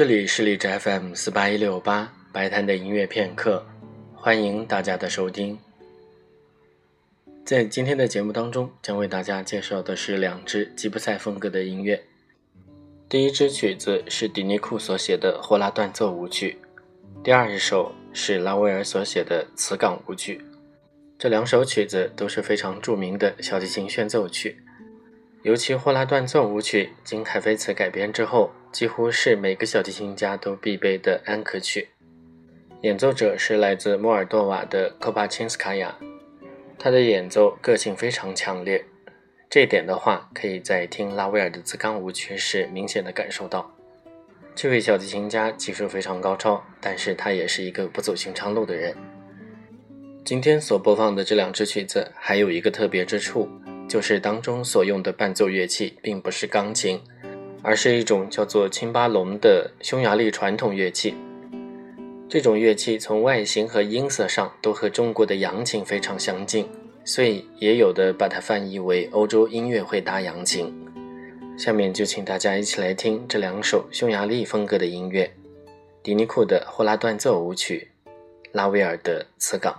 这里是荔枝 FM 四八一六八白滩的音乐片刻，欢迎大家的收听。在今天的节目当中，将为大家介绍的是两支吉普赛风格的音乐。第一支曲子是迪尼库所写的《霍拉断奏舞曲》，第二首是拉威尔所写的《磁港舞曲》。这两首曲子都是非常著名的小提琴炫奏曲。尤其《霍拉断奏舞曲》经海菲茨改编之后，几乎是每个小提琴家都必备的安可曲。演奏者是来自莫尔多瓦的科巴钦斯卡娅，他的演奏个性非常强烈。这一点的话，可以在听拉威尔的《自钢舞曲》时明显的感受到。这位小提琴家技术非常高超，但是他也是一个不走寻常路的人。今天所播放的这两支曲子还有一个特别之处。就是当中所用的伴奏乐器并不是钢琴，而是一种叫做青巴龙的匈牙利传统乐器。这种乐器从外形和音色上都和中国的扬琴非常相近，所以也有的把它翻译为欧洲音乐会大扬琴。下面就请大家一起来听这两首匈牙利风格的音乐：迪尼库的《霍拉断奏舞曲》，拉威尔的《磁港》。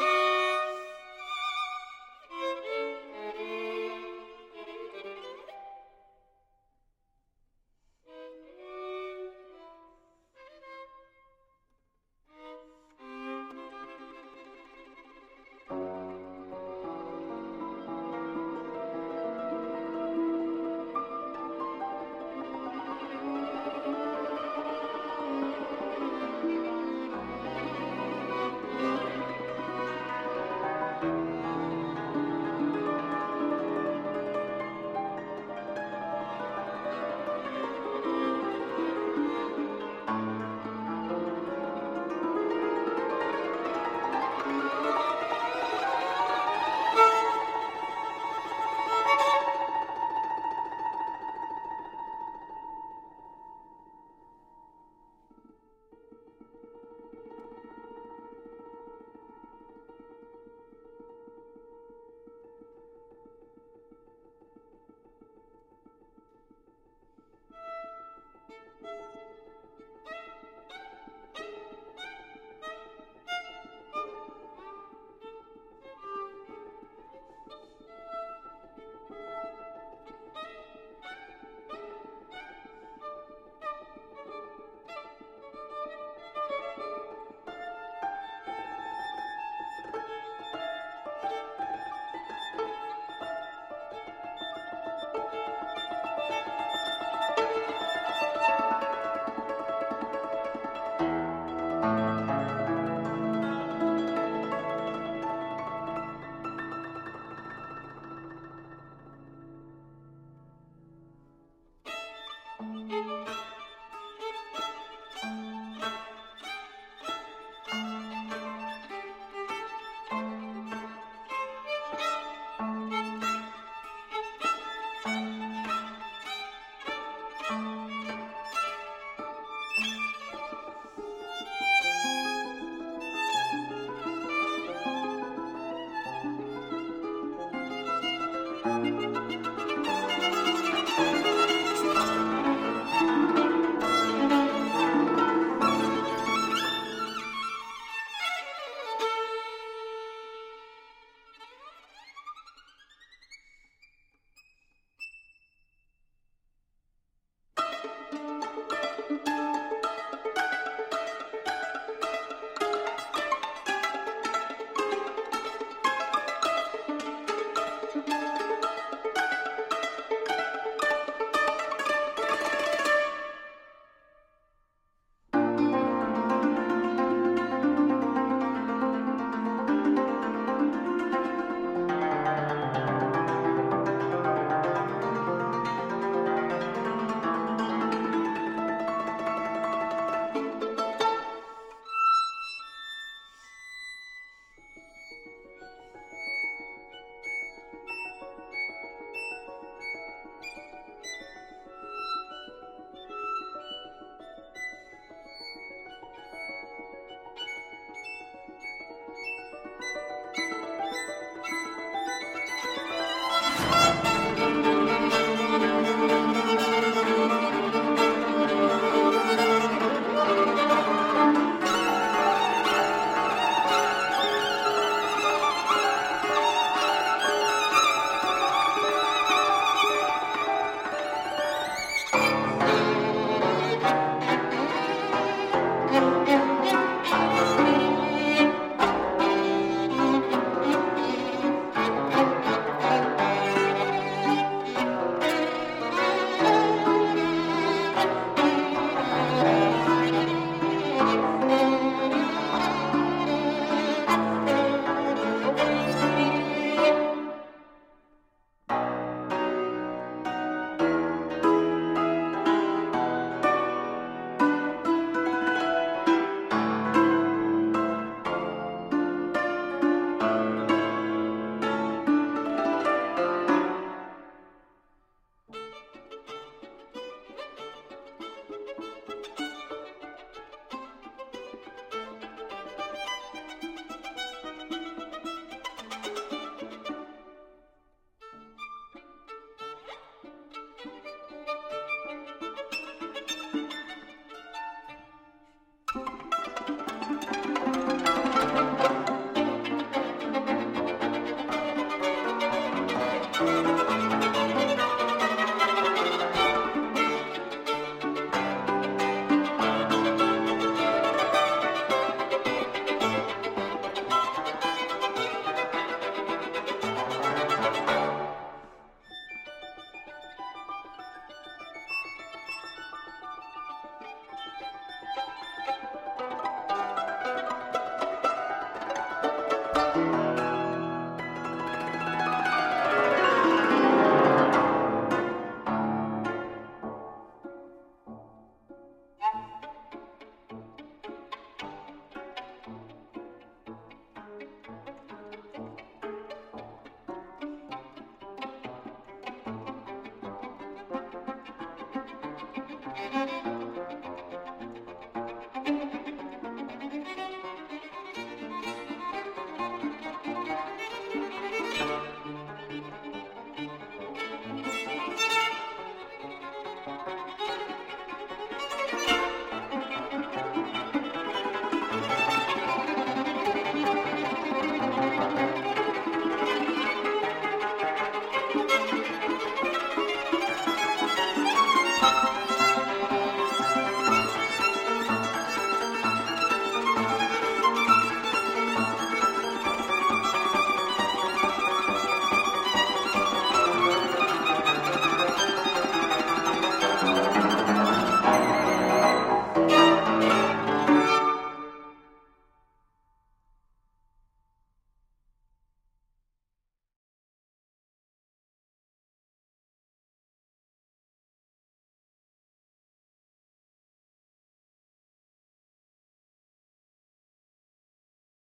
Bye.